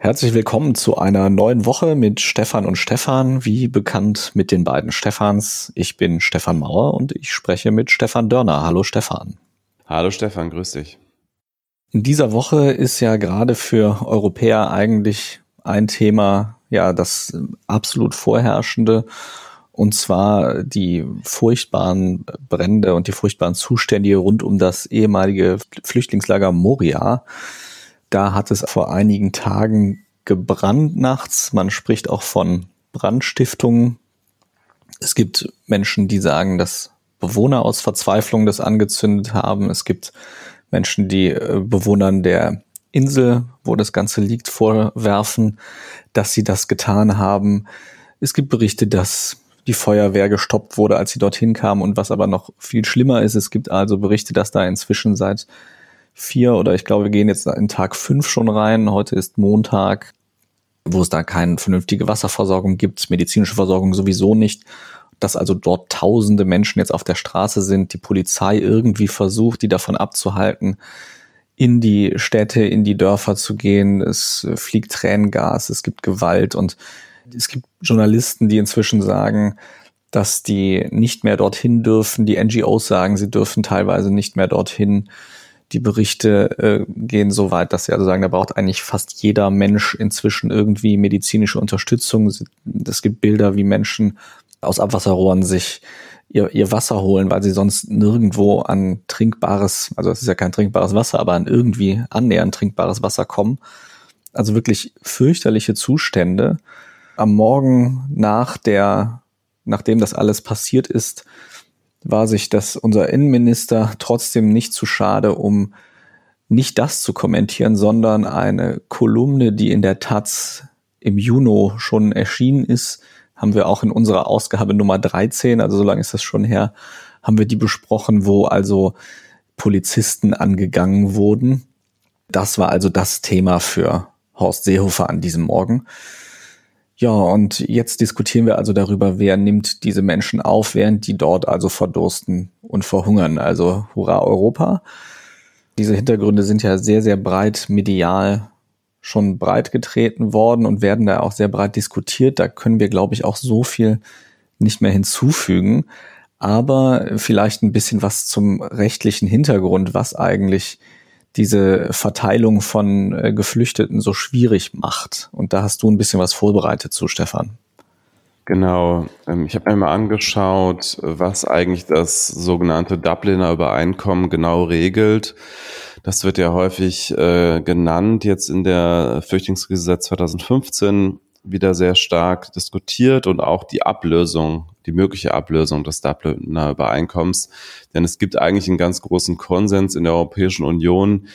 Herzlich willkommen zu einer neuen Woche mit Stefan und Stefan, wie bekannt mit den beiden Stefans. Ich bin Stefan Mauer und ich spreche mit Stefan Dörner. Hallo Stefan. Hallo Stefan, grüß dich. In dieser Woche ist ja gerade für Europäer eigentlich ein Thema, ja, das absolut vorherrschende, und zwar die furchtbaren Brände und die furchtbaren Zustände rund um das ehemalige Flüchtlingslager Moria. Da hat es vor einigen Tagen gebrannt nachts. Man spricht auch von Brandstiftung. Es gibt Menschen, die sagen, dass Bewohner aus Verzweiflung das angezündet haben. Es gibt Menschen, die äh, Bewohnern der Insel, wo das Ganze liegt, vorwerfen, dass sie das getan haben. Es gibt Berichte, dass die Feuerwehr gestoppt wurde, als sie dorthin kam. Und was aber noch viel schlimmer ist, es gibt also Berichte, dass da inzwischen seit vier oder ich glaube, wir gehen jetzt in Tag fünf schon rein. Heute ist Montag, wo es da keine vernünftige Wasserversorgung gibt, medizinische Versorgung sowieso nicht. Dass also dort tausende Menschen jetzt auf der Straße sind, die Polizei irgendwie versucht, die davon abzuhalten, in die Städte, in die Dörfer zu gehen. Es fliegt Tränengas, es gibt Gewalt und es gibt Journalisten, die inzwischen sagen, dass die nicht mehr dorthin dürfen. Die NGOs sagen, sie dürfen teilweise nicht mehr dorthin die Berichte äh, gehen so weit, dass sie also sagen, da braucht eigentlich fast jeder Mensch inzwischen irgendwie medizinische Unterstützung. Es gibt Bilder, wie Menschen aus Abwasserrohren sich ihr, ihr Wasser holen, weil sie sonst nirgendwo an trinkbares, also es ist ja kein trinkbares Wasser, aber an irgendwie annähernd trinkbares Wasser kommen. Also wirklich fürchterliche Zustände. Am Morgen nach der, nachdem das alles passiert ist, war sich das unser Innenminister trotzdem nicht zu schade, um nicht das zu kommentieren, sondern eine Kolumne, die in der Taz im Juni schon erschienen ist, haben wir auch in unserer Ausgabe Nummer 13, also so lange ist das schon her, haben wir die besprochen, wo also Polizisten angegangen wurden. Das war also das Thema für Horst Seehofer an diesem Morgen. Ja, und jetzt diskutieren wir also darüber, wer nimmt diese Menschen auf, während die dort also verdursten und verhungern. Also hurra Europa. Diese Hintergründe sind ja sehr, sehr breit medial schon breit getreten worden und werden da auch sehr breit diskutiert. Da können wir, glaube ich, auch so viel nicht mehr hinzufügen. Aber vielleicht ein bisschen was zum rechtlichen Hintergrund, was eigentlich diese Verteilung von äh, Geflüchteten so schwierig macht. Und da hast du ein bisschen was vorbereitet zu, Stefan. Genau. Ähm, ich habe mir mal angeschaut, was eigentlich das sogenannte Dubliner Übereinkommen genau regelt. Das wird ja häufig äh, genannt, jetzt in der Flüchtlingskrise seit 2015 wieder sehr stark diskutiert und auch die Ablösung, die mögliche Ablösung des Dubliner Übereinkommens. Denn es gibt eigentlich einen ganz großen Konsens in der Europäischen Union,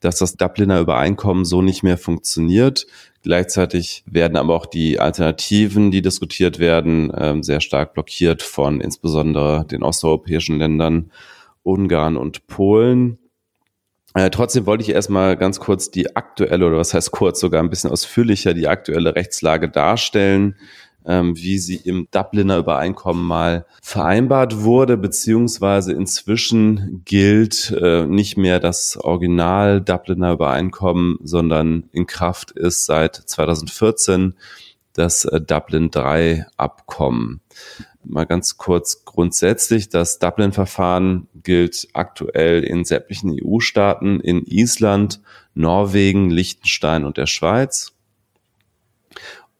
dass das Dubliner Übereinkommen so nicht mehr funktioniert. Gleichzeitig werden aber auch die Alternativen, die diskutiert werden, ähm, sehr stark blockiert von insbesondere den osteuropäischen Ländern Ungarn und Polen. Äh, trotzdem wollte ich erstmal ganz kurz die aktuelle, oder was heißt kurz, sogar ein bisschen ausführlicher die aktuelle Rechtslage darstellen, ähm, wie sie im Dubliner Übereinkommen mal vereinbart wurde, beziehungsweise inzwischen gilt äh, nicht mehr das Original Dubliner Übereinkommen, sondern in Kraft ist seit 2014 das äh, Dublin 3 Abkommen mal ganz kurz grundsätzlich. Das Dublin-Verfahren gilt aktuell in sämtlichen EU-Staaten, in Island, Norwegen, Liechtenstein und der Schweiz.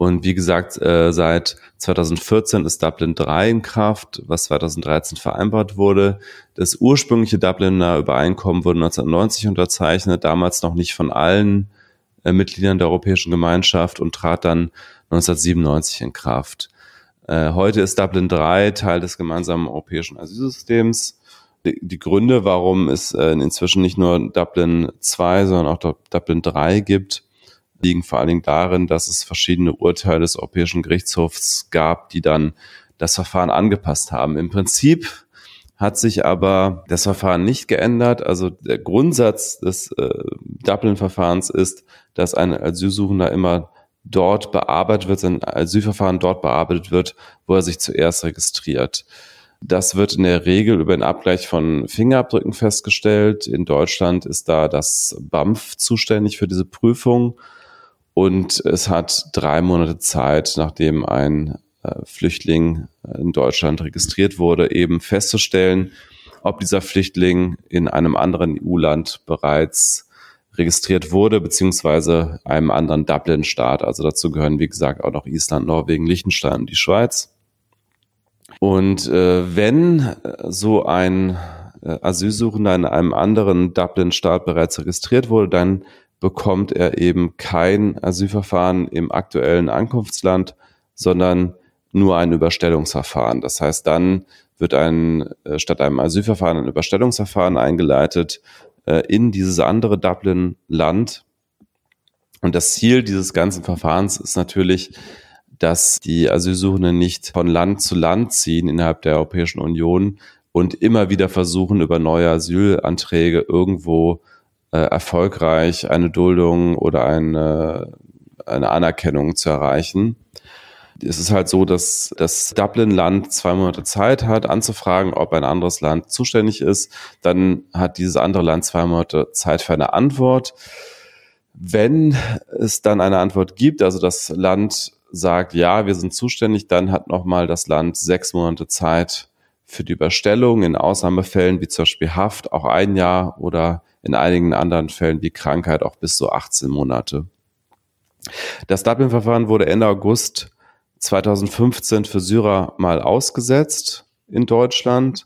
Und wie gesagt, äh, seit 2014 ist Dublin 3 in Kraft, was 2013 vereinbart wurde. Das ursprüngliche Dubliner Übereinkommen wurde 1990 unterzeichnet, damals noch nicht von allen äh, Mitgliedern der Europäischen Gemeinschaft und trat dann 1997 in Kraft. Äh, heute ist Dublin 3 Teil des gemeinsamen europäischen Asylsystems. Die, die Gründe, warum es äh, inzwischen nicht nur Dublin 2, sondern auch Dublin 3 gibt, liegen vor allen Dingen darin, dass es verschiedene Urteile des Europäischen Gerichtshofs gab, die dann das Verfahren angepasst haben. Im Prinzip hat sich aber das Verfahren nicht geändert. Also der Grundsatz des äh, Dublin-Verfahrens ist, dass ein Asylsuchender immer dort bearbeitet wird, sein Asylverfahren dort bearbeitet wird, wo er sich zuerst registriert. Das wird in der Regel über den Abgleich von Fingerabdrücken festgestellt. In Deutschland ist da das BAMF zuständig für diese Prüfung. Und es hat drei Monate Zeit, nachdem ein äh, Flüchtling in Deutschland registriert wurde, eben festzustellen, ob dieser Flüchtling in einem anderen EU-Land bereits registriert wurde, beziehungsweise einem anderen Dublin-Staat. Also dazu gehören, wie gesagt, auch noch Island, Norwegen, Liechtenstein und die Schweiz. Und äh, wenn so ein äh, Asylsuchender in einem anderen Dublin-Staat bereits registriert wurde, dann bekommt er eben kein Asylverfahren im aktuellen Ankunftsland, sondern nur ein Überstellungsverfahren. Das heißt, dann wird ein, äh, statt einem Asylverfahren ein Überstellungsverfahren eingeleitet äh, in dieses andere Dublin-Land. Und das Ziel dieses ganzen Verfahrens ist natürlich, dass die Asylsuchenden nicht von Land zu Land ziehen innerhalb der Europäischen Union und immer wieder versuchen, über neue Asylanträge irgendwo äh, erfolgreich eine Duldung oder eine, eine Anerkennung zu erreichen. Es ist halt so, dass das Dublin-Land zwei Monate Zeit hat, anzufragen, ob ein anderes Land zuständig ist. Dann hat dieses andere Land zwei Monate Zeit für eine Antwort. Wenn es dann eine Antwort gibt, also das Land sagt, ja, wir sind zuständig, dann hat nochmal das Land sechs Monate Zeit für die Überstellung. In Ausnahmefällen wie zum Beispiel Haft auch ein Jahr oder in einigen anderen Fällen wie Krankheit auch bis zu 18 Monate. Das Dublin-Verfahren wurde Ende August 2015 für Syrer mal ausgesetzt in Deutschland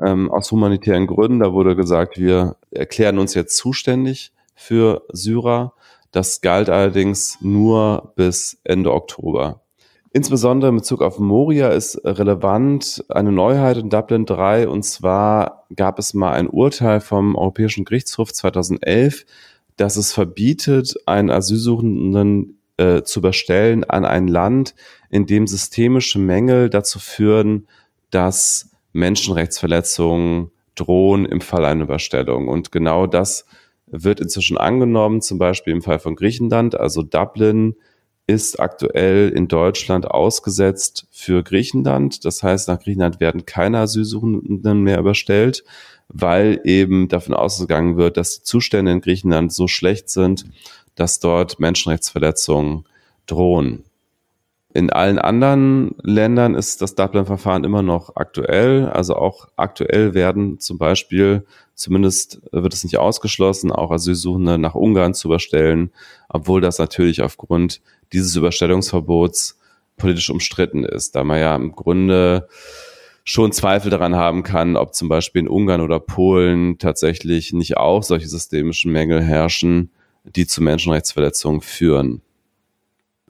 ähm, aus humanitären Gründen. Da wurde gesagt, wir erklären uns jetzt zuständig für Syrer. Das galt allerdings nur bis Ende Oktober. Insbesondere in Bezug auf Moria ist relevant eine Neuheit in Dublin 3 und zwar gab es mal ein Urteil vom Europäischen Gerichtshof 2011, dass es verbietet, einen Asylsuchenden äh, zu überstellen an ein Land, in dem systemische Mängel dazu führen, dass Menschenrechtsverletzungen drohen im Fall einer Überstellung. Und genau das wird inzwischen angenommen, zum Beispiel im Fall von Griechenland. Also Dublin ist aktuell in Deutschland ausgesetzt für Griechenland. Das heißt, nach Griechenland werden keine Asylsuchenden mehr überstellt, weil eben davon ausgegangen wird, dass die Zustände in Griechenland so schlecht sind, dass dort Menschenrechtsverletzungen drohen. In allen anderen Ländern ist das Dublin-Verfahren immer noch aktuell. Also auch aktuell werden zum Beispiel, zumindest wird es nicht ausgeschlossen, auch Asylsuchende nach Ungarn zu überstellen, obwohl das natürlich aufgrund dieses Überstellungsverbots politisch umstritten ist, da man ja im Grunde schon Zweifel daran haben kann, ob zum Beispiel in Ungarn oder Polen tatsächlich nicht auch solche systemischen Mängel herrschen, die zu Menschenrechtsverletzungen führen.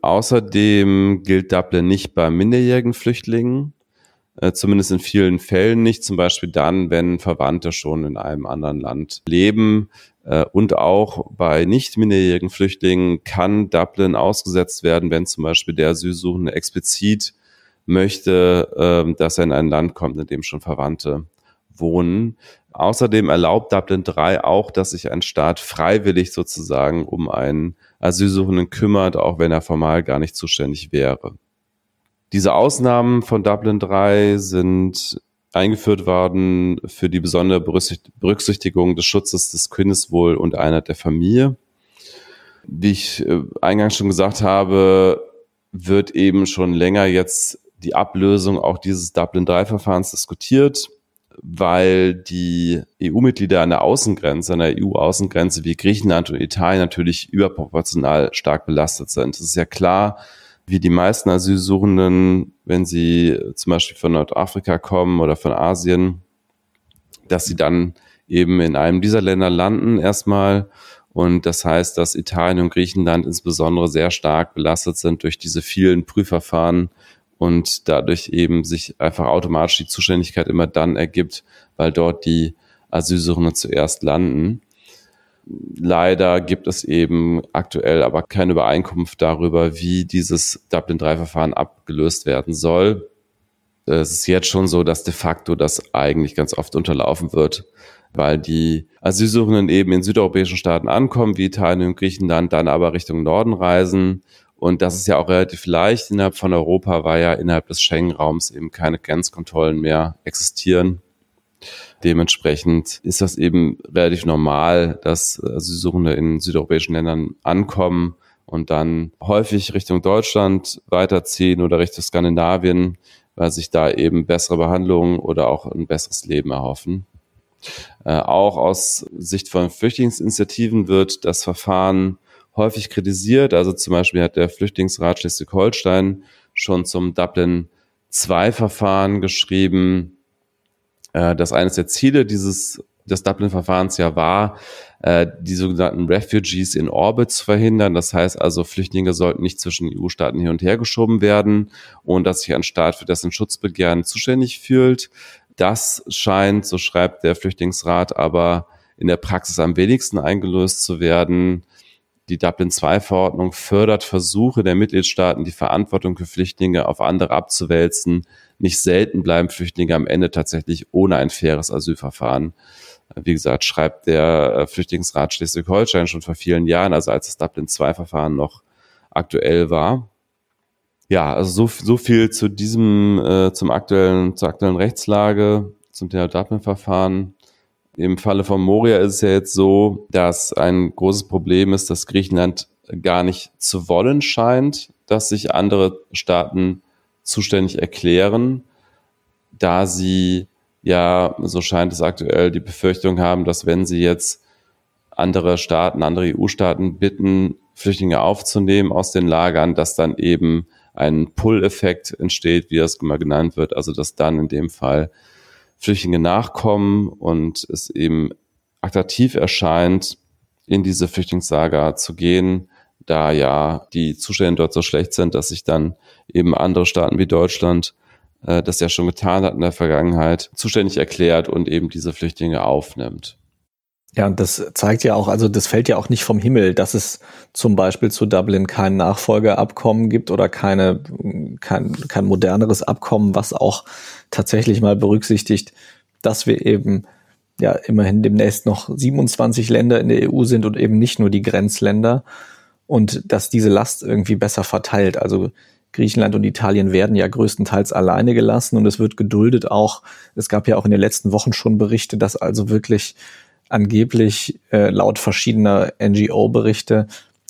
Außerdem gilt Dublin nicht bei minderjährigen Flüchtlingen, äh, zumindest in vielen Fällen nicht, zum Beispiel dann, wenn Verwandte schon in einem anderen Land leben. Äh, und auch bei nicht minderjährigen Flüchtlingen kann Dublin ausgesetzt werden, wenn zum Beispiel der Asylsuchende explizit möchte, ähm, dass er in ein Land kommt, in dem schon Verwandte wohnen. Außerdem erlaubt Dublin 3 auch, dass sich ein Staat freiwillig sozusagen um einen Asylsuchenden kümmert, auch wenn er formal gar nicht zuständig wäre. Diese Ausnahmen von Dublin 3 sind eingeführt worden für die besondere Berücksichtigung des Schutzes des Kindeswohl und einer der Familie. Wie ich äh, eingangs schon gesagt habe, wird eben schon länger jetzt die Ablösung auch dieses Dublin-3-Verfahrens diskutiert, weil die EU-Mitglieder an der Außengrenze, an der EU-Außengrenze wie Griechenland und Italien natürlich überproportional stark belastet sind. Es ist ja klar, wie die meisten Asylsuchenden, wenn sie zum Beispiel von Nordafrika kommen oder von Asien, dass sie dann eben in einem dieser Länder landen erstmal. Und das heißt, dass Italien und Griechenland insbesondere sehr stark belastet sind durch diese vielen Prüfverfahren und dadurch eben sich einfach automatisch die Zuständigkeit immer dann ergibt, weil dort die Asylsuchenden zuerst landen. Leider gibt es eben aktuell aber keine Übereinkunft darüber, wie dieses Dublin-3-Verfahren abgelöst werden soll. Es ist jetzt schon so, dass de facto das eigentlich ganz oft unterlaufen wird, weil die Asylsuchenden eben in südeuropäischen Staaten ankommen, wie Italien und Griechenland, dann aber Richtung Norden reisen. Und das ist ja auch relativ leicht innerhalb von Europa, weil ja innerhalb des Schengen-Raums eben keine Grenzkontrollen mehr existieren. Dementsprechend ist das eben relativ normal, dass Asylsuchende in südeuropäischen Ländern ankommen und dann häufig Richtung Deutschland weiterziehen oder Richtung Skandinavien, weil sich da eben bessere Behandlungen oder auch ein besseres Leben erhoffen. Äh, auch aus Sicht von Flüchtlingsinitiativen wird das Verfahren häufig kritisiert. Also zum Beispiel hat der Flüchtlingsrat Schleswig-Holstein schon zum Dublin II-Verfahren geschrieben, äh, dass eines der Ziele dieses des Dublin-Verfahrens ja war, äh, die sogenannten Refugees in Orbit zu verhindern. Das heißt also, Flüchtlinge sollten nicht zwischen EU-Staaten hin und her geschoben werden, ohne dass sich ein Staat für dessen Schutzbegehren zuständig fühlt. Das scheint, so schreibt der Flüchtlingsrat, aber in der Praxis am wenigsten eingelöst zu werden. Die Dublin-II-Verordnung fördert Versuche der Mitgliedstaaten, die Verantwortung für Flüchtlinge auf andere abzuwälzen. Nicht selten bleiben Flüchtlinge am Ende tatsächlich ohne ein faires Asylverfahren. Wie gesagt, schreibt der äh, Flüchtlingsrat Schleswig-Holstein schon vor vielen Jahren, also als das Dublin-II-Verfahren noch aktuell war. Ja, also so, so viel zu diesem, äh, zum aktuellen, zur aktuellen Rechtslage, zum Thema Dublin-Verfahren. Im Falle von Moria ist es ja jetzt so, dass ein großes Problem ist, dass Griechenland gar nicht zu wollen scheint, dass sich andere Staaten zuständig erklären, da sie ja, so scheint es aktuell, die Befürchtung haben, dass wenn sie jetzt andere Staaten, andere EU-Staaten bitten, Flüchtlinge aufzunehmen aus den Lagern, dass dann eben ein Pull-Effekt entsteht, wie das immer genannt wird, also dass dann in dem Fall Flüchtlinge nachkommen und es eben attraktiv erscheint, in diese Flüchtlingslager zu gehen, da ja die Zustände dort so schlecht sind, dass sich dann eben andere Staaten wie Deutschland äh, das ja schon getan hat in der Vergangenheit, zuständig erklärt und eben diese Flüchtlinge aufnimmt. Ja, und das zeigt ja auch, also das fällt ja auch nicht vom Himmel, dass es zum Beispiel zu Dublin kein Nachfolgeabkommen gibt oder keine, kein, kein moderneres Abkommen, was auch tatsächlich mal berücksichtigt, dass wir eben ja immerhin demnächst noch 27 Länder in der EU sind und eben nicht nur die Grenzländer und dass diese Last irgendwie besser verteilt. Also Griechenland und Italien werden ja größtenteils alleine gelassen und es wird geduldet auch. Es gab ja auch in den letzten Wochen schon Berichte, dass also wirklich angeblich äh, laut verschiedener NGO-Berichte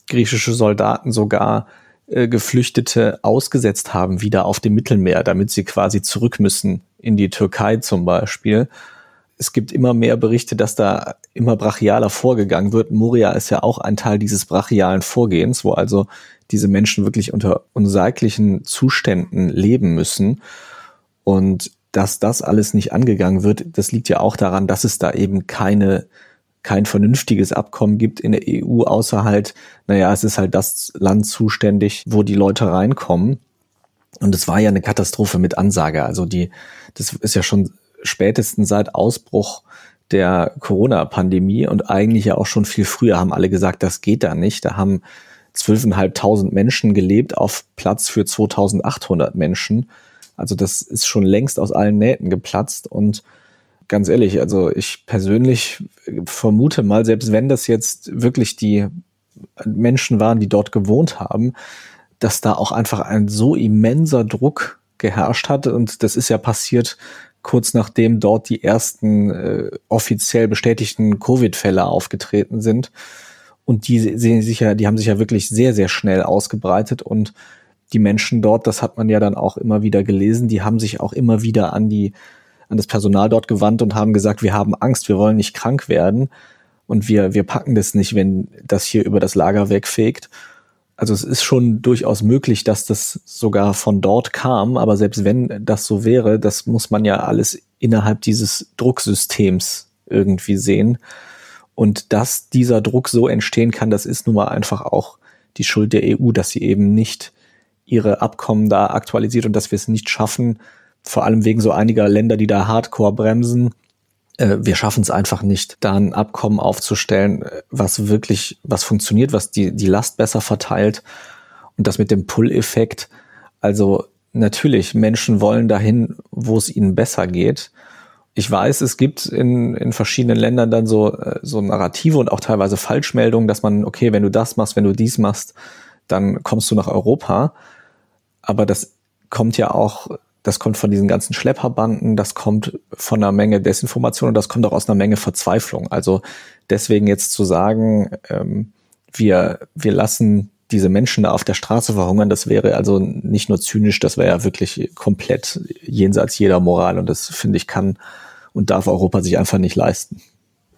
griechische Soldaten sogar äh, Geflüchtete ausgesetzt haben, wieder auf dem Mittelmeer, damit sie quasi zurück müssen in die Türkei zum Beispiel. Es gibt immer mehr Berichte, dass da immer brachialer vorgegangen wird. Moria ist ja auch ein Teil dieses brachialen Vorgehens, wo also diese Menschen wirklich unter unsaglichen Zuständen leben müssen. Und dass das alles nicht angegangen wird, das liegt ja auch daran, dass es da eben keine kein vernünftiges Abkommen gibt in der EU, außer halt, naja, es ist halt das Land zuständig, wo die Leute reinkommen. Und es war ja eine Katastrophe mit Ansage. Also die, das ist ja schon spätestens seit Ausbruch der Corona-Pandemie und eigentlich ja auch schon viel früher haben alle gesagt, das geht da nicht. Da haben zwölfeinhalbtausend Menschen gelebt auf Platz für 2800 Menschen. Also das ist schon längst aus allen Nähten geplatzt und ganz ehrlich, also ich persönlich vermute mal, selbst wenn das jetzt wirklich die Menschen waren, die dort gewohnt haben, dass da auch einfach ein so immenser Druck geherrscht hat und das ist ja passiert kurz nachdem dort die ersten äh, offiziell bestätigten Covid-Fälle aufgetreten sind. Und die sehen sich ja, die haben sich ja wirklich sehr, sehr schnell ausgebreitet und die Menschen dort, das hat man ja dann auch immer wieder gelesen, die haben sich auch immer wieder an die, an das Personal dort gewandt und haben gesagt, wir haben Angst, wir wollen nicht krank werden und wir, wir packen das nicht, wenn das hier über das Lager wegfegt. Also es ist schon durchaus möglich, dass das sogar von dort kam, aber selbst wenn das so wäre, das muss man ja alles innerhalb dieses Drucksystems irgendwie sehen. Und dass dieser Druck so entstehen kann, das ist nun mal einfach auch die Schuld der EU, dass sie eben nicht ihre Abkommen da aktualisiert und dass wir es nicht schaffen, vor allem wegen so einiger Länder, die da hardcore bremsen. Äh, wir schaffen es einfach nicht, da ein Abkommen aufzustellen, was wirklich, was funktioniert, was die, die Last besser verteilt. Und das mit dem Pull-Effekt. Also natürlich, Menschen wollen dahin, wo es ihnen besser geht ich weiß, es gibt in, in verschiedenen Ländern dann so, äh, so Narrative und auch teilweise Falschmeldungen, dass man, okay, wenn du das machst, wenn du dies machst, dann kommst du nach Europa. Aber das kommt ja auch, das kommt von diesen ganzen Schlepperbanden, das kommt von einer Menge Desinformation und das kommt auch aus einer Menge Verzweiflung. Also deswegen jetzt zu sagen, ähm, wir, wir lassen diese Menschen da auf der Straße verhungern, das wäre also nicht nur zynisch, das wäre ja wirklich komplett jenseits jeder Moral. Und das finde ich kann und darf Europa sich einfach nicht leisten.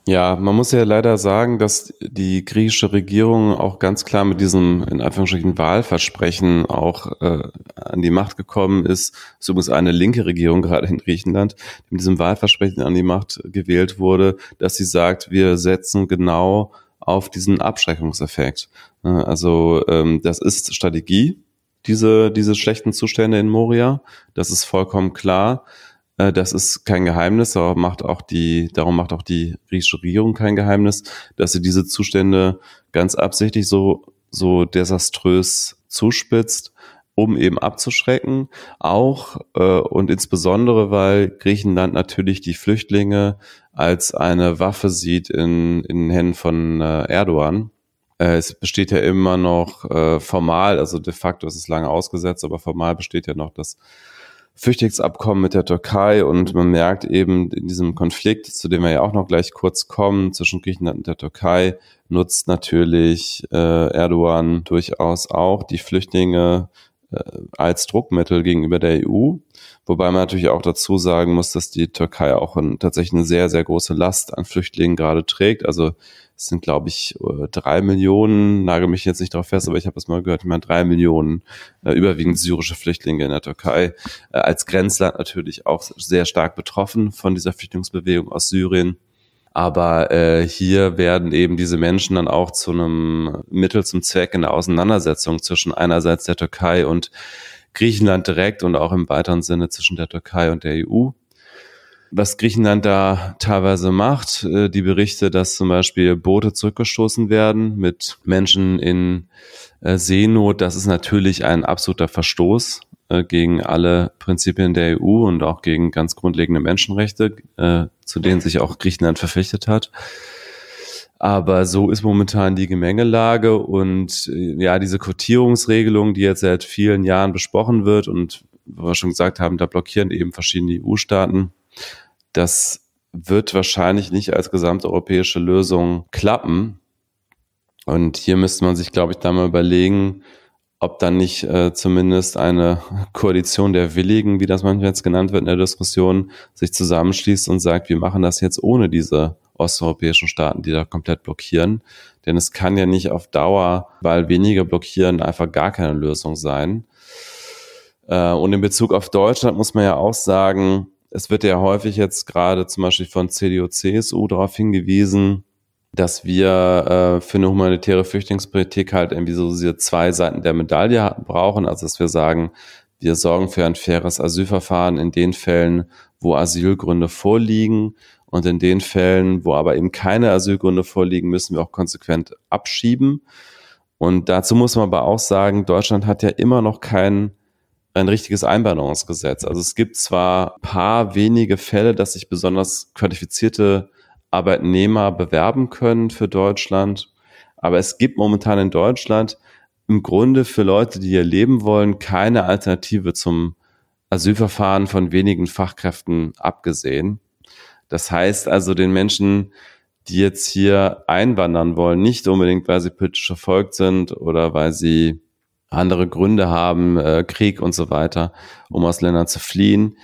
Ja, man muss ja leider sagen, dass die griechische Regierung auch ganz klar mit diesem in Anführungsstrichen Wahlversprechen auch äh, an die Macht gekommen ist. Es ist übrigens eine linke Regierung gerade in Griechenland, die mit diesem Wahlversprechen an die Macht gewählt wurde, dass sie sagt, wir setzen genau auf diesen Abschreckungseffekt. Also ähm, das ist Strategie, diese, diese schlechten Zustände in Moria. Das ist vollkommen klar. Äh, das ist kein Geheimnis, aber macht auch die, darum macht auch die griechische Regierung kein Geheimnis, dass sie diese Zustände ganz absichtlich so, so desaströs zuspitzt, um eben abzuschrecken. Auch äh, und insbesondere, weil Griechenland natürlich die Flüchtlinge als eine Waffe sieht in, in den Händen von äh, Erdogan. Äh, es besteht ja immer noch äh, formal, also de facto ist es lange ausgesetzt, aber formal besteht ja noch das Flüchtlingsabkommen mit der Türkei und man merkt eben in diesem Konflikt, zu dem wir ja auch noch gleich kurz kommen, zwischen Griechenland und der Türkei, nutzt natürlich äh, Erdogan durchaus auch die Flüchtlinge äh, als Druckmittel gegenüber der EU. Wobei man natürlich auch dazu sagen muss, dass die Türkei auch ein, tatsächlich eine sehr, sehr große Last an Flüchtlingen gerade trägt. Also es sind, glaube ich, äh, drei Millionen, nagel mich jetzt nicht darauf fest, aber ich habe es mal gehört, ich meine drei Millionen äh, überwiegend syrische Flüchtlinge in der Türkei. Äh, als Grenzland natürlich auch sehr stark betroffen von dieser Flüchtlingsbewegung aus Syrien. Aber äh, hier werden eben diese Menschen dann auch zu einem Mittel zum Zweck in der Auseinandersetzung zwischen einerseits der Türkei und Griechenland direkt und auch im weiteren Sinne zwischen der Türkei und der EU was Griechenland da teilweise macht. Äh, die Berichte, dass zum Beispiel Boote zurückgestoßen werden mit Menschen in äh, Seenot, das ist natürlich ein absoluter Verstoß äh, gegen alle Prinzipien der EU und auch gegen ganz grundlegende Menschenrechte, zu denen sich auch Griechenland verpflichtet hat. Aber so ist momentan die Gemengelage und ja, diese Quotierungsregelung, die jetzt seit vielen Jahren besprochen wird und wo wir schon gesagt haben, da blockieren eben verschiedene EU-Staaten das wird wahrscheinlich nicht als gesamteuropäische Lösung klappen. Und hier müsste man sich, glaube ich, da mal überlegen, ob dann nicht äh, zumindest eine Koalition der Willigen, wie das manchmal jetzt genannt wird in der Diskussion, sich zusammenschließt und sagt, wir machen das jetzt ohne diese osteuropäischen Staaten, die da komplett blockieren. Denn es kann ja nicht auf Dauer, weil weniger blockieren, einfach gar keine Lösung sein. Äh, und in Bezug auf Deutschland muss man ja auch sagen, es wird ja häufig jetzt gerade zum Beispiel von CDU, CSU darauf hingewiesen, dass wir äh, für eine humanitäre Flüchtlingspolitik halt irgendwie so diese zwei Seiten der Medaille brauchen. Also dass wir sagen, wir sorgen für ein faires Asylverfahren in den Fällen, wo Asylgründe vorliegen. Und in den Fällen, wo aber eben keine Asylgründe vorliegen, müssen wir auch konsequent abschieben. Und dazu muss man aber auch sagen, Deutschland hat ja immer noch keinen ein richtiges Einwanderungsgesetz. Also es gibt zwar paar wenige Fälle, dass sich besonders qualifizierte Arbeitnehmer bewerben können für Deutschland, aber es gibt momentan in Deutschland im Grunde für Leute, die hier leben wollen, keine Alternative zum Asylverfahren von wenigen Fachkräften abgesehen. Das heißt also den Menschen, die jetzt hier einwandern wollen, nicht unbedingt, weil sie politisch verfolgt sind oder weil sie andere Gründe haben, äh, Krieg und so weiter, um aus Ländern zu fliehen.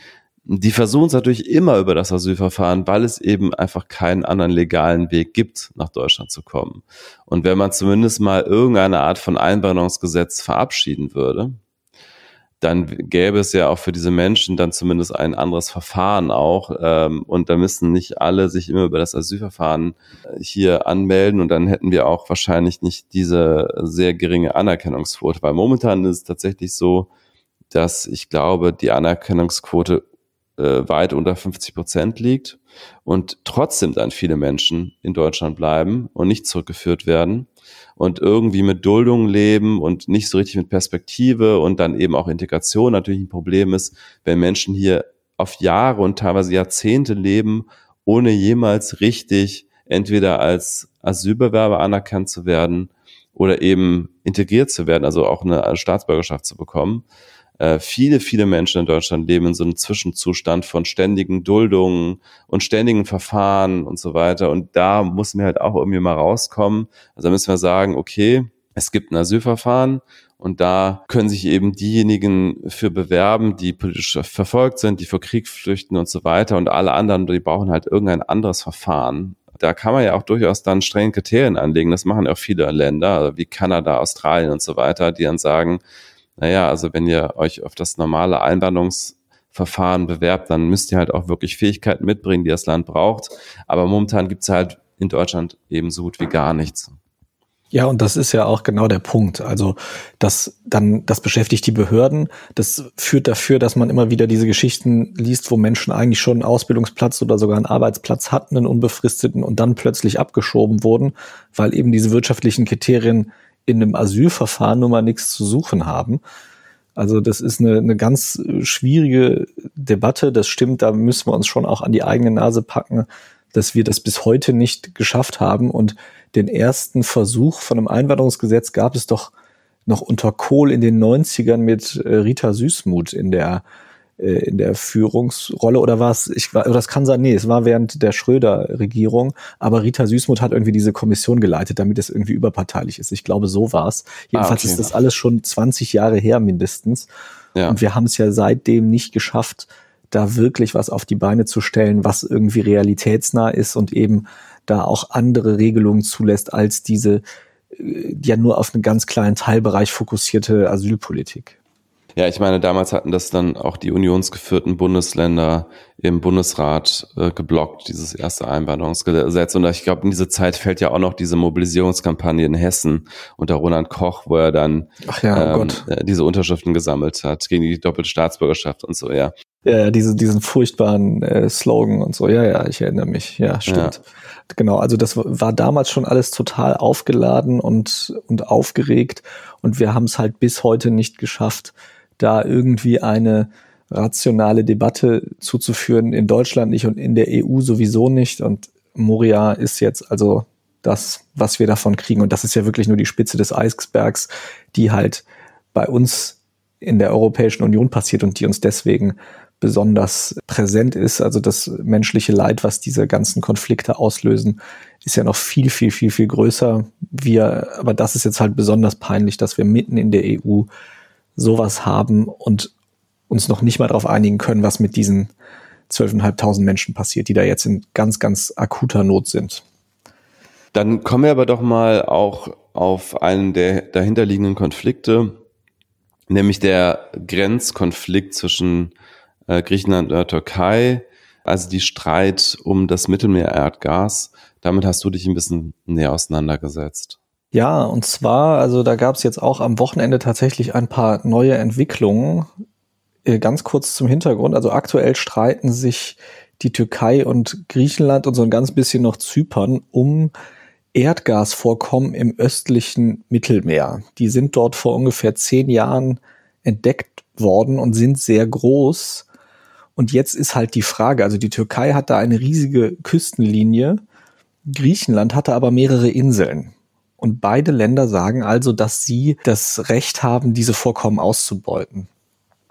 Die versuchen es natürlich immer über das Asylverfahren, weil es eben einfach keinen anderen legalen Weg gibt, nach Deutschland zu kommen. Und wenn man zumindest mal irgendeine Art von Einwanderungsgesetz verabschieden würde, dann gäbe es ja auch für diese Menschen dann zumindest ein anderes Verfahren auch. Ähm, und da müssten nicht alle sich immer über das Asylverfahren äh, hier anmelden und dann hätten wir auch wahrscheinlich nicht diese sehr geringe Anerkennungsquote. Weil momentan ist es tatsächlich so, dass ich glaube, die Anerkennungsquote äh, weit unter 50 Prozent liegt und trotzdem dann viele Menschen in Deutschland bleiben und nicht zurückgeführt werden und irgendwie mit Duldung leben und nicht so richtig mit Perspektive und dann eben auch Integration natürlich ein Problem ist, wenn Menschen hier auf Jahre und teilweise Jahrzehnte leben, ohne jemals richtig entweder als Asylbewerber anerkannt zu werden oder eben integriert zu werden, also auch eine Staatsbürgerschaft zu bekommen. Äh, viele, viele Menschen in Deutschland leben in so einem Zwischenzustand von ständigen Duldungen und ständigen Verfahren und so weiter. Und da müssen wir halt auch irgendwie mal rauskommen. Also da müssen wir sagen, okay, es gibt ein Asylverfahren und da können sich eben diejenigen für bewerben, die politisch verfolgt sind, die vor Krieg flüchten und so weiter und alle anderen, die brauchen halt irgendein anderes Verfahren. Da kann man ja auch durchaus dann strenge Kriterien anlegen. Das machen auch viele Länder, wie Kanada, Australien und so weiter, die dann sagen, naja, also wenn ihr euch auf das normale Einwanderungsverfahren bewerbt, dann müsst ihr halt auch wirklich Fähigkeiten mitbringen, die das Land braucht. Aber momentan gibt's halt in Deutschland eben so gut wie gar nichts. Ja, und das ist ja auch genau der Punkt. Also das dann, das beschäftigt die Behörden. Das führt dafür, dass man immer wieder diese Geschichten liest, wo Menschen eigentlich schon einen Ausbildungsplatz oder sogar einen Arbeitsplatz hatten, einen unbefristeten und dann plötzlich abgeschoben wurden, weil eben diese wirtschaftlichen Kriterien in einem Asylverfahren nun mal nichts zu suchen haben. Also das ist eine, eine ganz schwierige Debatte. Das stimmt, da müssen wir uns schon auch an die eigene Nase packen, dass wir das bis heute nicht geschafft haben und den ersten Versuch von einem Einwanderungsgesetz gab es doch noch unter Kohl in den 90ern mit äh, Rita Süßmuth in der in der Führungsrolle oder was ich war das kann sein nee es war während der Schröder Regierung aber Rita Süßmuth hat irgendwie diese Kommission geleitet damit es irgendwie überparteilich ist ich glaube so war's jedenfalls ah, okay. ist das alles schon 20 Jahre her mindestens ja. und wir haben es ja seitdem nicht geschafft da wirklich was auf die Beine zu stellen was irgendwie realitätsnah ist und eben da auch andere Regelungen zulässt als diese äh, ja nur auf einen ganz kleinen Teilbereich fokussierte Asylpolitik. Ja, ich meine, damals hatten das dann auch die unionsgeführten Bundesländer im Bundesrat äh, geblockt, dieses erste Einwanderungsgesetz. Und ich glaube, in diese Zeit fällt ja auch noch diese Mobilisierungskampagne in Hessen unter Roland Koch, wo er dann ja, oh ähm, äh, diese Unterschriften gesammelt hat gegen die doppelte Staatsbürgerschaft und so, ja. Ja, diese, diesen furchtbaren äh, Slogan und so. Ja, ja, ich erinnere mich. Ja, stimmt. Ja. Genau, also das war damals schon alles total aufgeladen und, und aufgeregt. Und wir haben es halt bis heute nicht geschafft, da irgendwie eine rationale Debatte zuzuführen. In Deutschland nicht und in der EU sowieso nicht. Und Moria ist jetzt also das, was wir davon kriegen. Und das ist ja wirklich nur die Spitze des Eisbergs, die halt bei uns in der Europäischen Union passiert und die uns deswegen besonders präsent ist. Also das menschliche Leid, was diese ganzen Konflikte auslösen, ist ja noch viel, viel, viel, viel größer. Wir, aber das ist jetzt halt besonders peinlich, dass wir mitten in der EU sowas haben und uns noch nicht mal darauf einigen können, was mit diesen zwölfeinhalbtausend Menschen passiert, die da jetzt in ganz, ganz akuter Not sind. Dann kommen wir aber doch mal auch auf einen der dahinterliegenden Konflikte, nämlich der Grenzkonflikt zwischen äh, Griechenland oder Türkei, also die Streit um das Mittelmeer-Erdgas. Damit hast du dich ein bisschen näher auseinandergesetzt. Ja, und zwar, also da gab es jetzt auch am Wochenende tatsächlich ein paar neue Entwicklungen. Äh, ganz kurz zum Hintergrund. Also aktuell streiten sich die Türkei und Griechenland und so ein ganz bisschen noch Zypern um Erdgasvorkommen im östlichen Mittelmeer. Die sind dort vor ungefähr zehn Jahren entdeckt worden und sind sehr groß. Und jetzt ist halt die Frage, also die Türkei hat da eine riesige Küstenlinie, Griechenland hatte aber mehrere Inseln. Und beide Länder sagen also, dass sie das Recht haben, diese Vorkommen auszubeuten.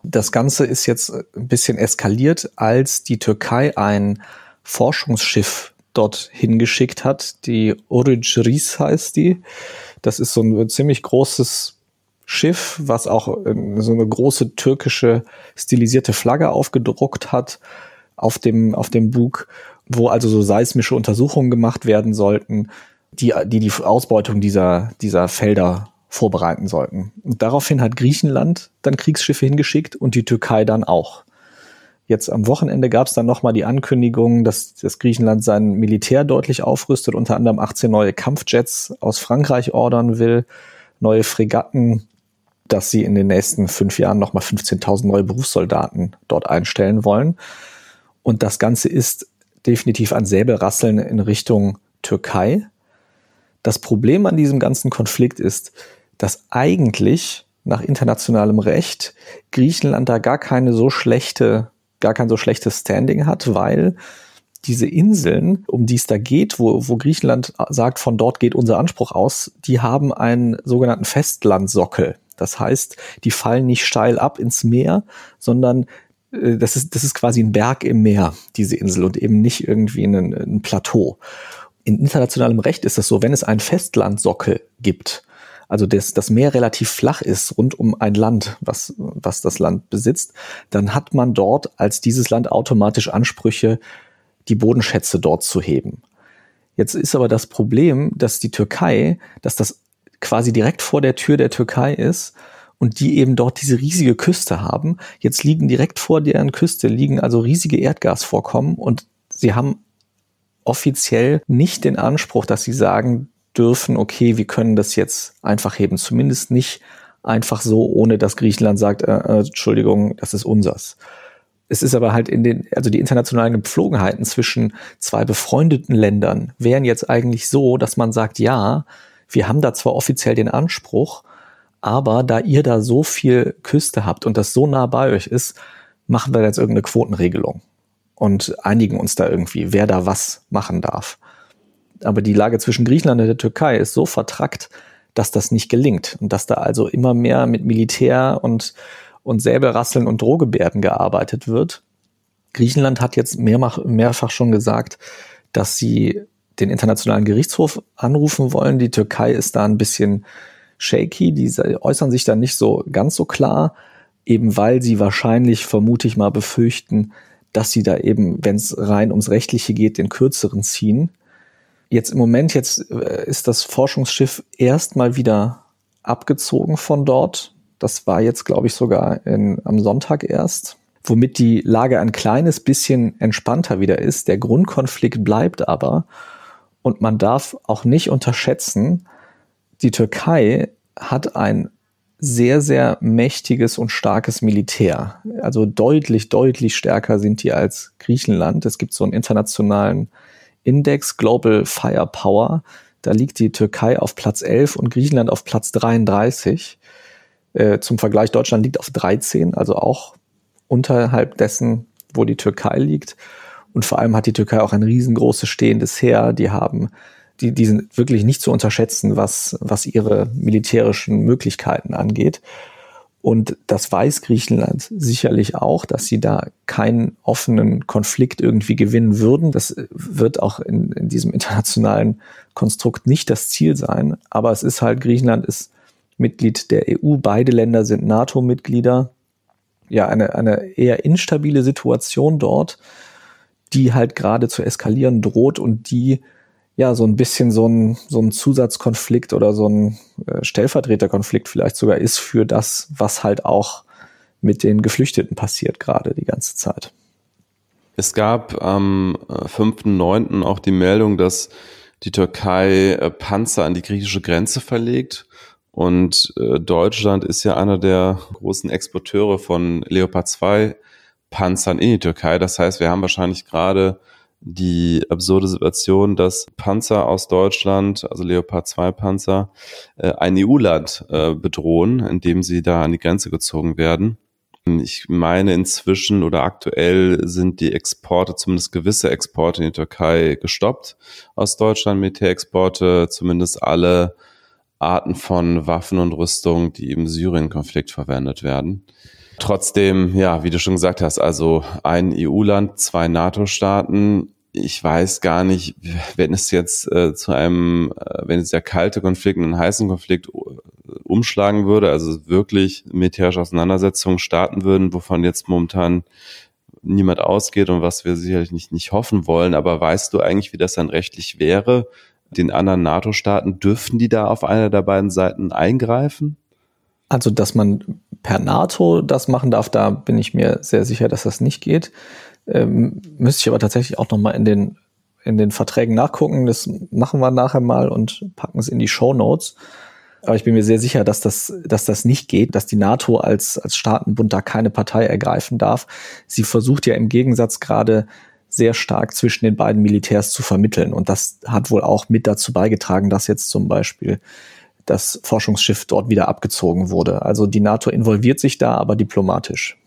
Das Ganze ist jetzt ein bisschen eskaliert, als die Türkei ein Forschungsschiff dort hingeschickt hat. Die Orijris heißt die. Das ist so ein ziemlich großes Schiff, was auch so eine große türkische stilisierte Flagge aufgedruckt hat auf dem, auf dem Bug, wo also so seismische Untersuchungen gemacht werden sollten, die die, die Ausbeutung dieser, dieser Felder vorbereiten sollten. Und daraufhin hat Griechenland dann Kriegsschiffe hingeschickt und die Türkei dann auch. Jetzt am Wochenende gab es dann nochmal die Ankündigung, dass, dass Griechenland sein Militär deutlich aufrüstet, unter anderem 18 neue Kampfjets aus Frankreich ordern will, neue Fregatten dass sie in den nächsten fünf Jahren nochmal 15.000 neue Berufssoldaten dort einstellen wollen. Und das Ganze ist definitiv ein Säbelrasseln in Richtung Türkei. Das Problem an diesem ganzen Konflikt ist, dass eigentlich nach internationalem Recht Griechenland da gar keine so schlechte, gar kein so schlechtes Standing hat, weil diese Inseln, um die es da geht, wo, wo Griechenland sagt, von dort geht unser Anspruch aus, die haben einen sogenannten Festlandsockel. Das heißt, die fallen nicht steil ab ins Meer, sondern äh, das ist, das ist quasi ein Berg im Meer, diese Insel, und eben nicht irgendwie ein, ein Plateau. In internationalem Recht ist das so, wenn es einen Festlandsockel gibt, also das, das Meer relativ flach ist rund um ein Land, was, was das Land besitzt, dann hat man dort als dieses Land automatisch Ansprüche, die Bodenschätze dort zu heben. Jetzt ist aber das Problem, dass die Türkei, dass das quasi direkt vor der Tür der Türkei ist und die eben dort diese riesige Küste haben. Jetzt liegen direkt vor deren Küste liegen also riesige Erdgasvorkommen und sie haben offiziell nicht den Anspruch, dass sie sagen dürfen, okay, wir können das jetzt einfach heben. Zumindest nicht einfach so, ohne dass Griechenland sagt, äh, äh, Entschuldigung, das ist unsers. Es ist aber halt in den, also die internationalen Gepflogenheiten zwischen zwei befreundeten Ländern wären jetzt eigentlich so, dass man sagt, ja, wir haben da zwar offiziell den Anspruch, aber da ihr da so viel Küste habt und das so nah bei euch ist, machen wir jetzt irgendeine Quotenregelung und einigen uns da irgendwie, wer da was machen darf. Aber die Lage zwischen Griechenland und der Türkei ist so vertrackt, dass das nicht gelingt und dass da also immer mehr mit Militär und, und Säbelrasseln und Drohgebärden gearbeitet wird. Griechenland hat jetzt mehrfach, mehrfach schon gesagt, dass sie den Internationalen Gerichtshof anrufen wollen. Die Türkei ist da ein bisschen shaky, die äußern sich da nicht so ganz so klar, eben weil sie wahrscheinlich, vermute ich mal, befürchten, dass sie da eben, wenn es rein ums Rechtliche geht, den kürzeren ziehen. Jetzt im Moment, jetzt äh, ist das Forschungsschiff erstmal wieder abgezogen von dort. Das war jetzt, glaube ich, sogar in, am Sonntag erst, womit die Lage ein kleines bisschen entspannter wieder ist. Der Grundkonflikt bleibt aber. Und man darf auch nicht unterschätzen, die Türkei hat ein sehr, sehr mächtiges und starkes Militär. Also deutlich, deutlich stärker sind die als Griechenland. Es gibt so einen internationalen Index Global Firepower. Da liegt die Türkei auf Platz 11 und Griechenland auf Platz 33. Äh, zum Vergleich, Deutschland liegt auf 13, also auch unterhalb dessen, wo die Türkei liegt. Und vor allem hat die Türkei auch ein riesengroßes stehendes Heer. Die haben, die, die sind wirklich nicht zu unterschätzen, was, was ihre militärischen Möglichkeiten angeht. Und das weiß Griechenland sicherlich auch, dass sie da keinen offenen Konflikt irgendwie gewinnen würden. Das wird auch in, in diesem internationalen Konstrukt nicht das Ziel sein. Aber es ist halt, Griechenland ist Mitglied der EU. Beide Länder sind NATO-Mitglieder. Ja, eine, eine eher instabile Situation dort die halt gerade zu eskalieren droht und die ja so ein bisschen so ein, so ein Zusatzkonflikt oder so ein äh, Stellvertreterkonflikt vielleicht sogar ist für das, was halt auch mit den Geflüchteten passiert gerade die ganze Zeit. Es gab am 5.9. Äh, auch die Meldung, dass die Türkei äh, Panzer an die griechische Grenze verlegt. Und Deutschland ist ja einer der großen Exporteure von Leopard 2 Panzern in die Türkei. Das heißt, wir haben wahrscheinlich gerade die absurde Situation, dass Panzer aus Deutschland, also Leopard 2 Panzer, äh, ein EU-Land äh, bedrohen, indem sie da an die Grenze gezogen werden. Ich meine, inzwischen oder aktuell sind die Exporte, zumindest gewisse Exporte in die Türkei gestoppt aus Deutschland, Militärexporte, zumindest alle Arten von Waffen und Rüstung, die im Syrien-Konflikt verwendet werden. Trotzdem, ja, wie du schon gesagt hast, also ein EU-Land, zwei NATO-Staaten. Ich weiß gar nicht, wenn es jetzt äh, zu einem, äh, wenn es der kalte Konflikt und einen heißen Konflikt äh, umschlagen würde, also wirklich militärische Auseinandersetzungen starten würden, wovon jetzt momentan niemand ausgeht und was wir sicherlich nicht, nicht hoffen wollen. Aber weißt du eigentlich, wie das dann rechtlich wäre? Den anderen NATO-Staaten, dürfen die da auf einer der beiden Seiten eingreifen? Also, dass man per NATO das machen darf, da bin ich mir sehr sicher, dass das nicht geht. Ähm, müsste ich aber tatsächlich auch nochmal in den, in den Verträgen nachgucken. Das machen wir nachher mal und packen es in die Show Notes. Aber ich bin mir sehr sicher, dass das, dass das nicht geht, dass die NATO als, als Staatenbund da keine Partei ergreifen darf. Sie versucht ja im Gegensatz gerade sehr stark zwischen den beiden Militärs zu vermitteln. Und das hat wohl auch mit dazu beigetragen, dass jetzt zum Beispiel das Forschungsschiff dort wieder abgezogen wurde. Also die NATO involviert sich da, aber diplomatisch.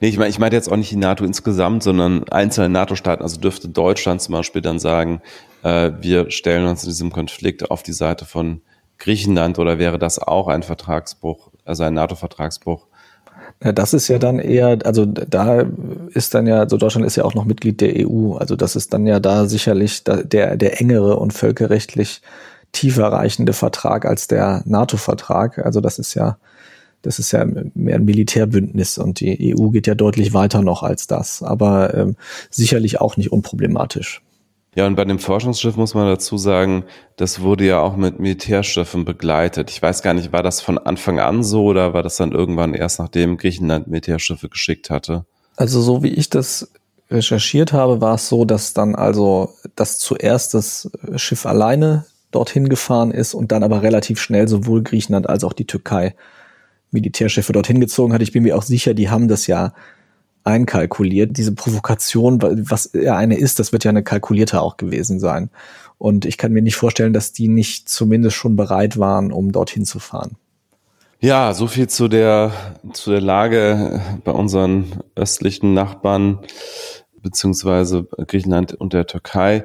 Nee, ich meine, ich meine jetzt auch nicht die NATO insgesamt, sondern einzelne NATO-Staaten. Also dürfte Deutschland zum Beispiel dann sagen, äh, wir stellen uns in diesem Konflikt auf die Seite von Griechenland oder wäre das auch ein Vertragsbruch, also ein NATO-Vertragsbruch? Ja, das ist ja dann eher, also da ist dann ja, also Deutschland ist ja auch noch Mitglied der EU, also das ist dann ja da sicherlich der, der engere und völkerrechtlich tiefer reichende Vertrag als der NATO-Vertrag. Also das ist ja, das ist ja mehr ein Militärbündnis und die EU geht ja deutlich weiter noch als das, aber ähm, sicherlich auch nicht unproblematisch. Ja, und bei dem Forschungsschiff muss man dazu sagen, das wurde ja auch mit Militärschiffen begleitet. Ich weiß gar nicht, war das von Anfang an so oder war das dann irgendwann erst nachdem Griechenland Militärschiffe geschickt hatte? Also so wie ich das recherchiert habe, war es so, dass dann also das zuerst das Schiff alleine dorthin gefahren ist und dann aber relativ schnell sowohl Griechenland als auch die Türkei Militärschiffe dorthin gezogen hat. Ich bin mir auch sicher, die haben das ja einkalkuliert. Diese Provokation, was ja eine ist, das wird ja eine kalkulierte auch gewesen sein. Und ich kann mir nicht vorstellen, dass die nicht zumindest schon bereit waren, um dorthin zu fahren. Ja, so viel zu der, zu der Lage bei unseren östlichen Nachbarn, beziehungsweise Griechenland und der Türkei.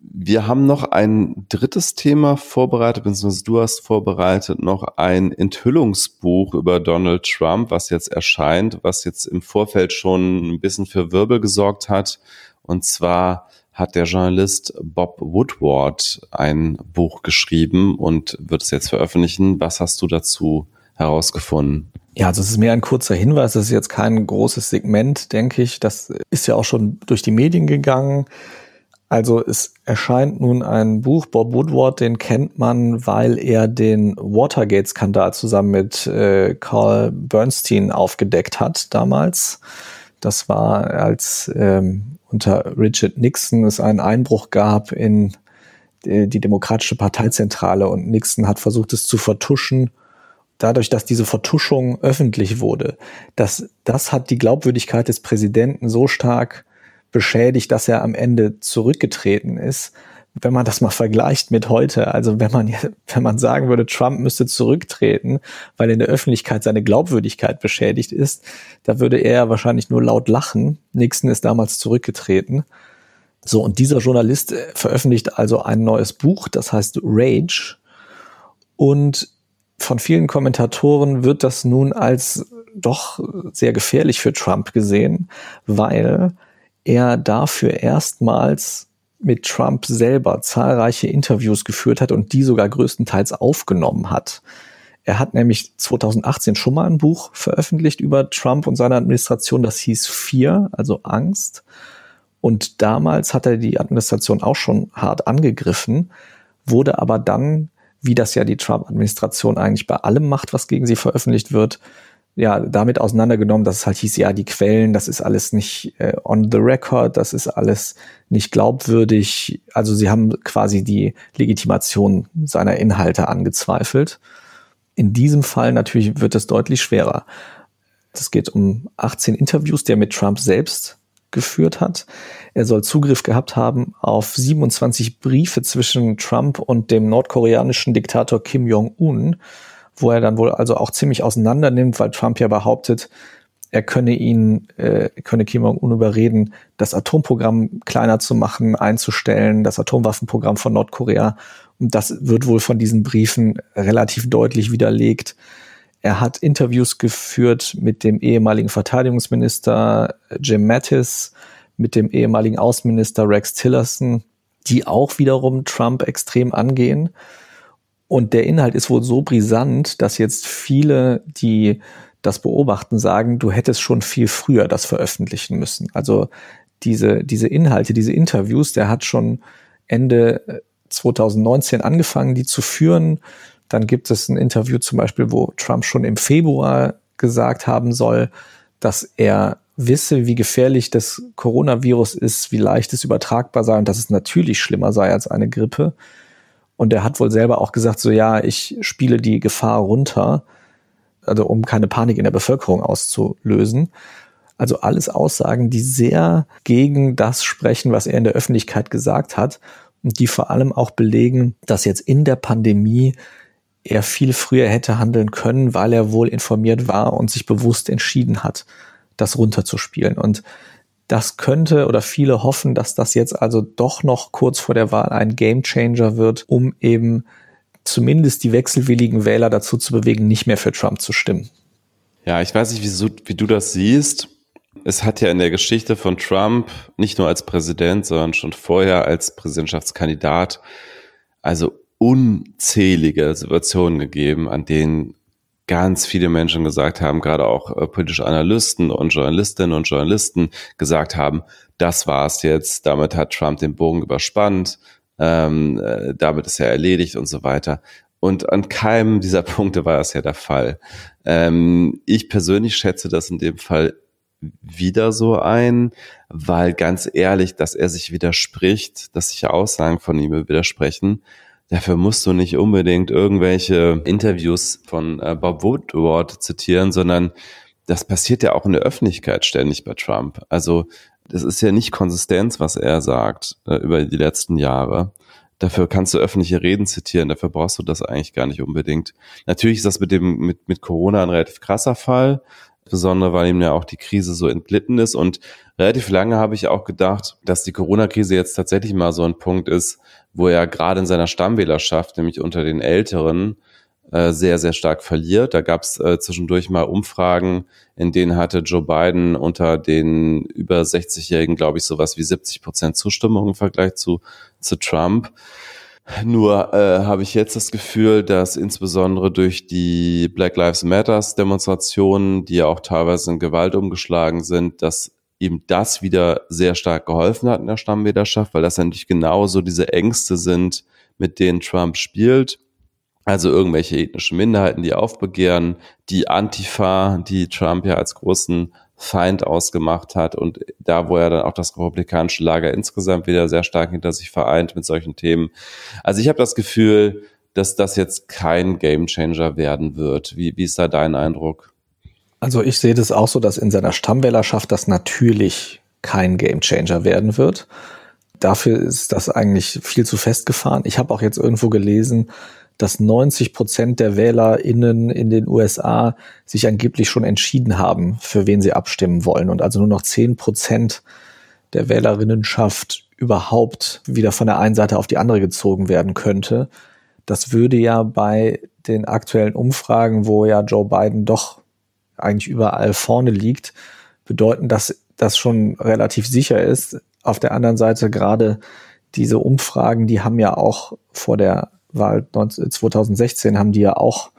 Wir haben noch ein drittes Thema vorbereitet, beziehungsweise du hast vorbereitet noch ein Enthüllungsbuch über Donald Trump, was jetzt erscheint, was jetzt im Vorfeld schon ein bisschen für Wirbel gesorgt hat. Und zwar hat der Journalist Bob Woodward ein Buch geschrieben und wird es jetzt veröffentlichen. Was hast du dazu herausgefunden? Ja, also es ist mehr ein kurzer Hinweis. Das ist jetzt kein großes Segment, denke ich. Das ist ja auch schon durch die Medien gegangen. Also es erscheint nun ein Buch, Bob Woodward, den kennt man, weil er den Watergate-Skandal zusammen mit äh, Carl Bernstein aufgedeckt hat damals. Das war, als ähm, unter Richard Nixon es einen Einbruch gab in die, die Demokratische Parteizentrale und Nixon hat versucht, es zu vertuschen. Dadurch, dass diese Vertuschung öffentlich wurde, dass das hat die Glaubwürdigkeit des Präsidenten so stark beschädigt, dass er am Ende zurückgetreten ist. Wenn man das mal vergleicht mit heute, also wenn man, wenn man sagen würde, Trump müsste zurücktreten, weil in der Öffentlichkeit seine Glaubwürdigkeit beschädigt ist, da würde er wahrscheinlich nur laut lachen. Nixon ist damals zurückgetreten. So, und dieser Journalist äh, veröffentlicht also ein neues Buch, das heißt Rage. Und von vielen Kommentatoren wird das nun als doch sehr gefährlich für Trump gesehen, weil er dafür erstmals mit Trump selber zahlreiche Interviews geführt hat und die sogar größtenteils aufgenommen hat. Er hat nämlich 2018 schon mal ein Buch veröffentlicht über Trump und seine Administration, das hieß Fear, also Angst. Und damals hat er die Administration auch schon hart angegriffen, wurde aber dann, wie das ja die Trump-Administration eigentlich bei allem macht, was gegen sie veröffentlicht wird, ja, damit auseinandergenommen, dass es halt hieß, ja, die Quellen, das ist alles nicht äh, on the record, das ist alles nicht glaubwürdig. Also sie haben quasi die Legitimation seiner Inhalte angezweifelt. In diesem Fall natürlich wird es deutlich schwerer. Es geht um 18 Interviews, die er mit Trump selbst geführt hat. Er soll Zugriff gehabt haben auf 27 Briefe zwischen Trump und dem nordkoreanischen Diktator Kim Jong-un wo er dann wohl also auch ziemlich auseinander nimmt, weil Trump ja behauptet, er könne ihn, äh, könne Kim Jong-un überreden, das Atomprogramm kleiner zu machen, einzustellen, das Atomwaffenprogramm von Nordkorea. Und das wird wohl von diesen Briefen relativ deutlich widerlegt. Er hat Interviews geführt mit dem ehemaligen Verteidigungsminister Jim Mattis, mit dem ehemaligen Außenminister Rex Tillerson, die auch wiederum Trump extrem angehen. Und der Inhalt ist wohl so brisant, dass jetzt viele, die das beobachten, sagen, du hättest schon viel früher das veröffentlichen müssen. Also diese, diese Inhalte, diese Interviews, der hat schon Ende 2019 äh, angefangen, die zu führen. Dann gibt es ein Interview zum Beispiel, wo Trump schon im Februar gesagt haben soll, dass er wisse, wie gefährlich das Coronavirus ist, wie leicht es übertragbar sei und dass es natürlich schlimmer sei als eine Grippe. Und er hat wohl selber auch gesagt, so ja, ich spiele die Gefahr runter, also um keine Panik in der Bevölkerung auszulösen. Also alles Aussagen, die sehr gegen das sprechen, was er in der Öffentlichkeit gesagt hat und die vor allem auch belegen, dass jetzt in der Pandemie er viel früher hätte handeln können, weil er wohl informiert war und sich bewusst entschieden hat, das runterzuspielen. Und das könnte oder viele hoffen, dass das jetzt also doch noch kurz vor der Wahl ein Gamechanger wird, um eben zumindest die wechselwilligen Wähler dazu zu bewegen, nicht mehr für Trump zu stimmen. Ja, ich weiß nicht, wie, wie du das siehst. Es hat ja in der Geschichte von Trump, nicht nur als Präsident, sondern schon vorher als Präsidentschaftskandidat, also unzählige Situationen gegeben, an denen ganz viele Menschen gesagt haben, gerade auch äh, politische Analysten und Journalistinnen und Journalisten gesagt haben, das war's jetzt, damit hat Trump den Bogen überspannt, ähm, äh, damit ist er erledigt und so weiter. Und an keinem dieser Punkte war das ja der Fall. Ähm, ich persönlich schätze das in dem Fall wieder so ein, weil ganz ehrlich, dass er sich widerspricht, dass sich Aussagen von ihm widersprechen, dafür musst du nicht unbedingt irgendwelche Interviews von äh, Bob Woodward zitieren, sondern das passiert ja auch in der Öffentlichkeit ständig bei Trump. Also das ist ja nicht Konsistenz, was er sagt äh, über die letzten Jahre. Dafür kannst du öffentliche Reden zitieren, dafür brauchst du das eigentlich gar nicht unbedingt. Natürlich ist das mit dem mit, mit Corona ein relativ krasser Fall, insbesondere weil ihm ja auch die Krise so entglitten ist. Und relativ lange habe ich auch gedacht, dass die Corona-Krise jetzt tatsächlich mal so ein Punkt ist, wo er gerade in seiner Stammwählerschaft, nämlich unter den Älteren, äh, sehr, sehr stark verliert. Da gab es äh, zwischendurch mal Umfragen, in denen hatte Joe Biden unter den über 60-Jährigen, glaube ich, sowas wie 70 Prozent Zustimmung im Vergleich zu, zu Trump. Nur äh, habe ich jetzt das Gefühl, dass insbesondere durch die Black Lives Matters Demonstrationen, die ja auch teilweise in Gewalt umgeschlagen sind, dass ihm das wieder sehr stark geholfen hat in der Stammwählerschaft, weil das natürlich genauso diese Ängste sind, mit denen Trump spielt. Also irgendwelche ethnischen Minderheiten, die aufbegehren, die Antifa, die Trump ja als großen Feind ausgemacht hat und da, wo er dann auch das republikanische Lager insgesamt wieder sehr stark hinter sich vereint mit solchen Themen. Also ich habe das Gefühl, dass das jetzt kein Gamechanger werden wird. Wie, wie ist da dein Eindruck? Also ich sehe das auch so, dass in seiner Stammwählerschaft das natürlich kein Gamechanger werden wird. Dafür ist das eigentlich viel zu festgefahren. Ich habe auch jetzt irgendwo gelesen, dass 90 Prozent der WählerInnen in den USA sich angeblich schon entschieden haben, für wen sie abstimmen wollen und also nur noch 10 Prozent der Wählerinnenschaft überhaupt wieder von der einen Seite auf die andere gezogen werden könnte. Das würde ja bei den aktuellen Umfragen, wo ja Joe Biden doch eigentlich überall vorne liegt, bedeuten, dass das schon relativ sicher ist. Auf der anderen Seite gerade diese Umfragen, die haben ja auch vor der Wahl 2016 haben die ja auch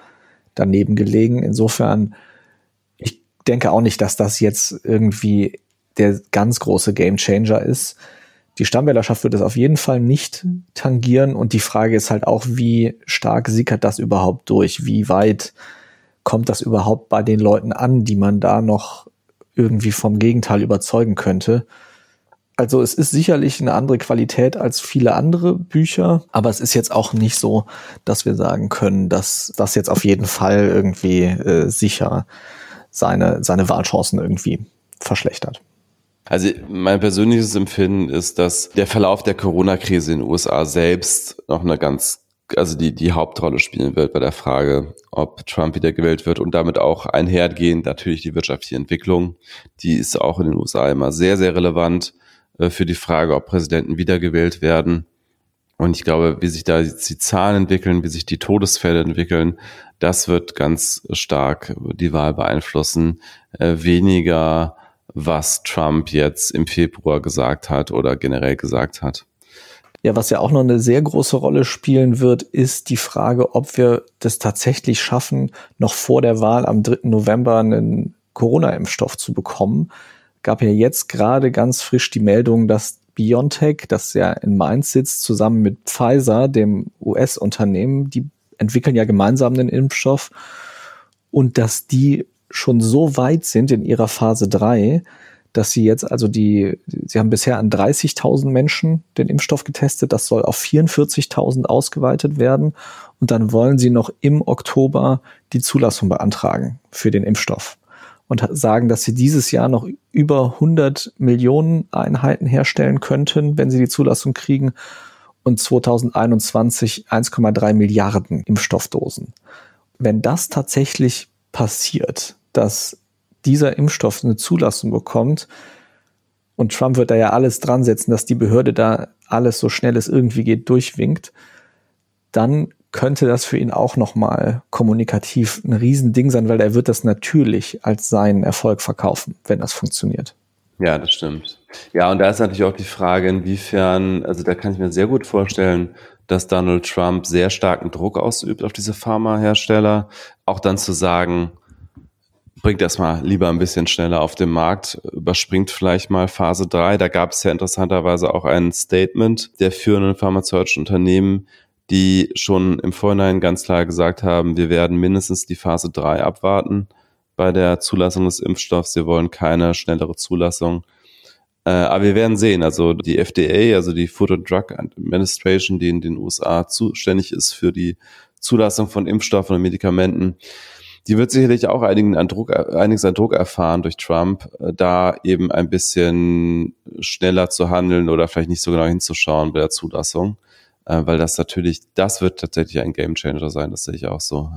daneben gelegen. Insofern, ich denke auch nicht, dass das jetzt irgendwie der ganz große Gamechanger ist. Die Stammwählerschaft wird es auf jeden Fall nicht tangieren und die Frage ist halt auch, wie stark sickert das überhaupt durch? Wie weit kommt das überhaupt bei den Leuten an, die man da noch irgendwie vom Gegenteil überzeugen könnte? Also es ist sicherlich eine andere Qualität als viele andere Bücher, aber es ist jetzt auch nicht so, dass wir sagen können, dass das jetzt auf jeden Fall irgendwie äh, sicher seine, seine Wahlchancen irgendwie verschlechtert. Also mein persönliches Empfinden ist, dass der Verlauf der Corona-Krise in den USA selbst noch eine ganz, also die, die Hauptrolle spielen wird bei der Frage, ob Trump wieder gewählt wird und damit auch einhergehend natürlich die wirtschaftliche Entwicklung. Die ist auch in den USA immer sehr, sehr relevant. Äh, für die Frage, ob Präsidenten wiedergewählt werden. Und ich glaube, wie sich da die Zahlen entwickeln, wie sich die Todesfälle entwickeln, das wird ganz stark die Wahl beeinflussen. Äh, weniger, was Trump jetzt im Februar gesagt hat oder generell gesagt hat. Ja, was ja auch noch eine sehr große Rolle spielen wird, ist die Frage, ob wir das tatsächlich schaffen, noch vor der Wahl am 3. November einen Corona-Impfstoff zu bekommen gab ja jetzt gerade ganz frisch die Meldung, dass BioNTech, das ja in Mainz sitzt, zusammen mit Pfizer, dem US-Unternehmen, die entwickeln ja gemeinsam den Impfstoff. Und dass die schon so weit sind in ihrer Phase 3, dass sie jetzt also die, sie haben bisher an 30.000 Menschen den Impfstoff getestet, das soll auf 44.000 ausgeweitet werden. Und dann wollen sie noch im Oktober die Zulassung beantragen für den Impfstoff und sagen, dass sie dieses Jahr noch über 100 Millionen Einheiten herstellen könnten, wenn sie die Zulassung kriegen und 2021 1,3 Milliarden Impfstoffdosen. Wenn das tatsächlich passiert, dass dieser Impfstoff eine Zulassung bekommt, und Trump wird da ja alles dran setzen, dass die Behörde da alles so schnell es irgendwie geht durchwinkt, dann könnte das für ihn auch nochmal kommunikativ ein Riesending sein, weil er wird das natürlich als seinen Erfolg verkaufen, wenn das funktioniert. Ja, das stimmt. Ja, und da ist natürlich auch die Frage, inwiefern, also da kann ich mir sehr gut vorstellen, dass Donald Trump sehr starken Druck ausübt auf diese Pharmahersteller, auch dann zu sagen, bringt erstmal lieber ein bisschen schneller auf den Markt, überspringt vielleicht mal Phase 3. Da gab es ja interessanterweise auch ein Statement der führenden pharmazeutischen Unternehmen, die schon im Vorhinein ganz klar gesagt haben, wir werden mindestens die Phase 3 abwarten bei der Zulassung des Impfstoffs. Sie wollen keine schnellere Zulassung. Äh, aber wir werden sehen, also die FDA, also die Food and Drug Administration, die in den USA zuständig ist für die Zulassung von Impfstoffen und Medikamenten, die wird sicherlich auch einigen an Druck, einiges an Druck erfahren durch Trump, äh, da eben ein bisschen schneller zu handeln oder vielleicht nicht so genau hinzuschauen bei der Zulassung, äh, weil das natürlich, das wird tatsächlich ein Gamechanger sein, das sehe ich auch so.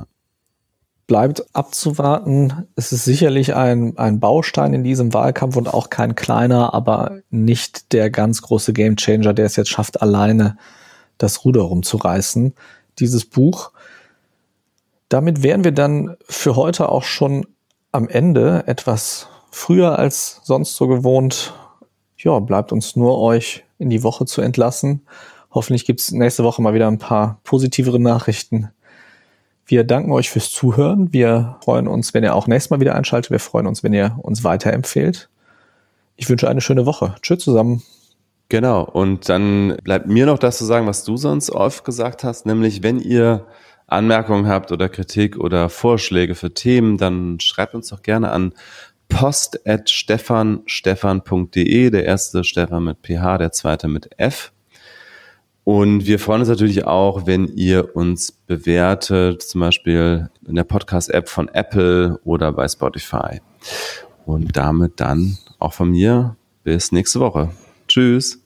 Bleibt abzuwarten. Es ist sicherlich ein, ein Baustein in diesem Wahlkampf und auch kein kleiner, aber nicht der ganz große Gamechanger, der es jetzt schafft, alleine das Ruder rumzureißen. Dieses Buch damit wären wir dann für heute auch schon am Ende etwas früher als sonst so gewohnt. Ja, bleibt uns nur euch in die Woche zu entlassen. Hoffentlich gibt's nächste Woche mal wieder ein paar positivere Nachrichten. Wir danken euch fürs Zuhören. Wir freuen uns, wenn ihr auch nächstes Mal wieder einschaltet. Wir freuen uns, wenn ihr uns weiterempfehlt. Ich wünsche eine schöne Woche. Tschüss zusammen. Genau. Und dann bleibt mir noch das zu sagen, was du sonst oft gesagt hast, nämlich wenn ihr Anmerkungen habt oder Kritik oder Vorschläge für Themen, dann schreibt uns doch gerne an post at stefanstefan.de, der erste Stefan mit PH, der zweite mit F. Und wir freuen uns natürlich auch, wenn ihr uns bewertet, zum Beispiel in der Podcast-App von Apple oder bei Spotify. Und damit dann auch von mir bis nächste Woche. Tschüss.